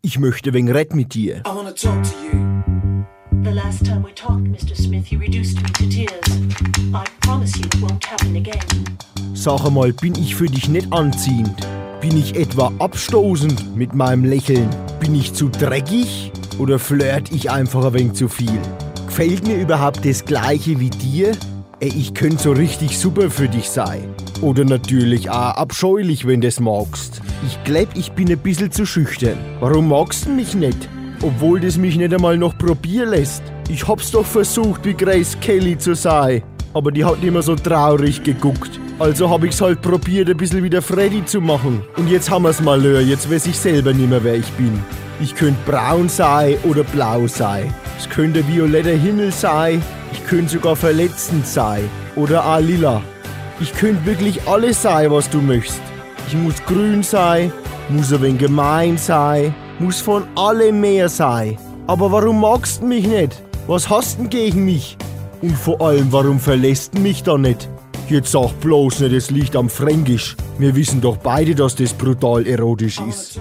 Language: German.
Ich möchte wegen Red mit dir. I wanna talk to you. The last time we talked, Mr. Smith, you reduced me to tears. I promise you it won't happen again. Sag einmal, bin ich für dich nicht anziehend? Bin ich etwa abstoßend mit meinem Lächeln? Bin ich zu dreckig? Oder flirt ich einfach ein wenig zu viel? Gefällt mir überhaupt das gleiche wie dir? Ey, ich könnte so richtig super für dich sein. Oder natürlich auch abscheulich, wenn du es magst. Ich glaub, ich bin ein bisschen zu schüchtern. Warum magst du mich nicht? Obwohl das mich nicht einmal noch probieren lässt. Ich hab's doch versucht, wie Grace Kelly zu sein. Aber die hat immer so traurig geguckt. Also hab ich's halt probiert, ein bisschen wieder Freddy zu machen. Und jetzt haben wir's mal. Jetzt weiß ich selber nicht mehr, wer ich bin. Ich könnte braun sein oder blau sein. Es könnte violetter Himmel sein. Könnte sogar verletzend sein. Oder auch lila. Ich könnte wirklich alles sein, was du möchtest. Ich muss grün sein, muss ein wenig gemein sein, muss von allem mehr sein. Aber warum magst du mich nicht? Was hast denn gegen mich? Und vor allem, warum verlässt du mich da nicht? Jetzt sag bloß nicht, es liegt am Fränkisch. Wir wissen doch beide, dass das brutal erotisch ist.